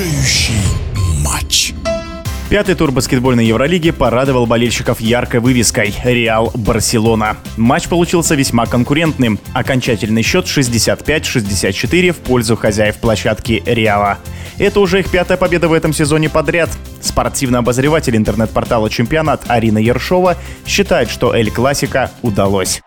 решающий матч. Пятый тур баскетбольной Евролиги порадовал болельщиков яркой вывеской «Реал Барселона». Матч получился весьма конкурентным. Окончательный счет 65-64 в пользу хозяев площадки «Реала». Это уже их пятая победа в этом сезоне подряд. Спортивный обозреватель интернет-портала «Чемпионат» Арина Ершова считает, что «Эль Классика» удалось.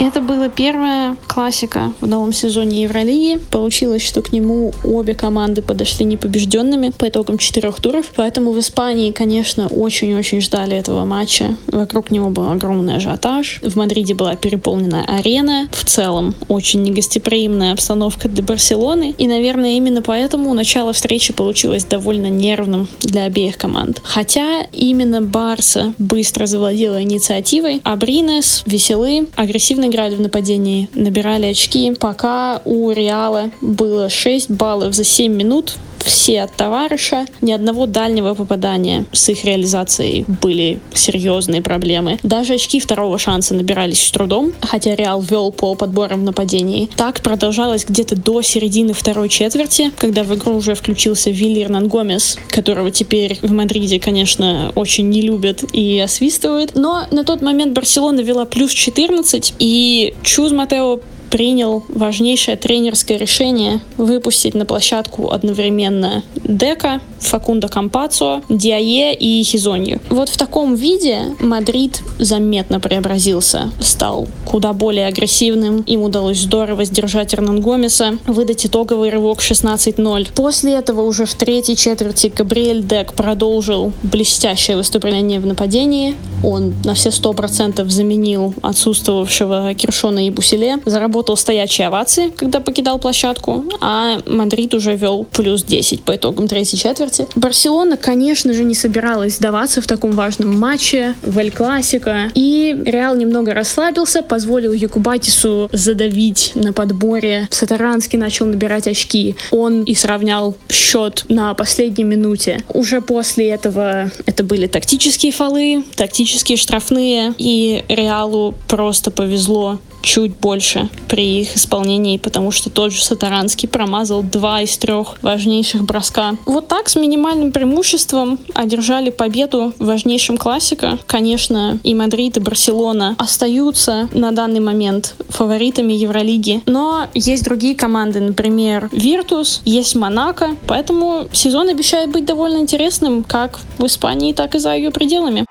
Это была первая классика в новом сезоне Евролиги. Получилось, что к нему обе команды подошли непобежденными по итогам четырех туров. Поэтому в Испании, конечно, очень-очень ждали этого матча. Вокруг него был огромный ажиотаж. В Мадриде была переполнена арена. В целом, очень негостеприимная обстановка для Барселоны. И, наверное, именно поэтому начало встречи получилось довольно нервным для обеих команд. Хотя именно Барса быстро завладела инициативой, а Бринес веселы, агрессивно играли в нападении, набирали очки, пока у Реала было 6 баллов за 7 минут, все от товарища, ни одного дальнего попадания. С их реализацией были серьезные проблемы. Даже очки второго шанса набирались с трудом, хотя Реал вел по подборам в нападении. Так продолжалось где-то до середины второй четверти, когда в игру уже включился Вилли Эрнан Гомес, которого теперь в Мадриде, конечно, очень не любят и освистывают. Но на тот момент Барселона вела плюс 14, и Чус Матео принял важнейшее тренерское решение выпустить на площадку одновременно Дека, Факундо Кампаццо, Ндиайе и Хезонью. Вот в таком виде Мадрид заметно преобразился, стал куда более агрессивным. Им удалось здорово сдержать Эрнангомеса, выдать итоговый рывок 16-0. После этого уже в третьей четверти Габриэль Дек продолжил блестящее выступление в нападении. Он на все сто процентов заменил отсутствовавшего Гершона Ябуселе, заработал стоячие овации, когда покидал площадку, а Мадрид уже вел плюс 10 по итогам третьей четверти. Барселона, конечно же, не собиралась сдаваться в таком важном матче в Эль Класико, и Реал немного расслабился, позволил Йокубайтису задавить на подборе. Саторански начал набирать очки. Он и сравнял счет на последней минуте. Уже после этого это были тактические фолы, тактические штрафные, и Реалу просто повезло чуть больше при их исполнении, потому что тот же Саторански промазал два из трех важнейших броска. Вот так с минимальным преимуществом одержали победу в важнейшем класико. Конечно, и Мадрид, и Барселона остаются на данный момент фаворитами Евролиги, но есть другие команды, например, Виртус, есть Монако, поэтому сезон обещает быть довольно интересным как в Испании, так и за ее пределами.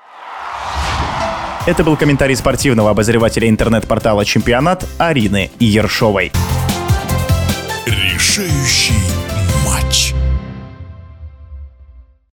Это был комментарий спортивного обозревателя интернет-портала «Чемпионат» Арины Ершовой. Решающий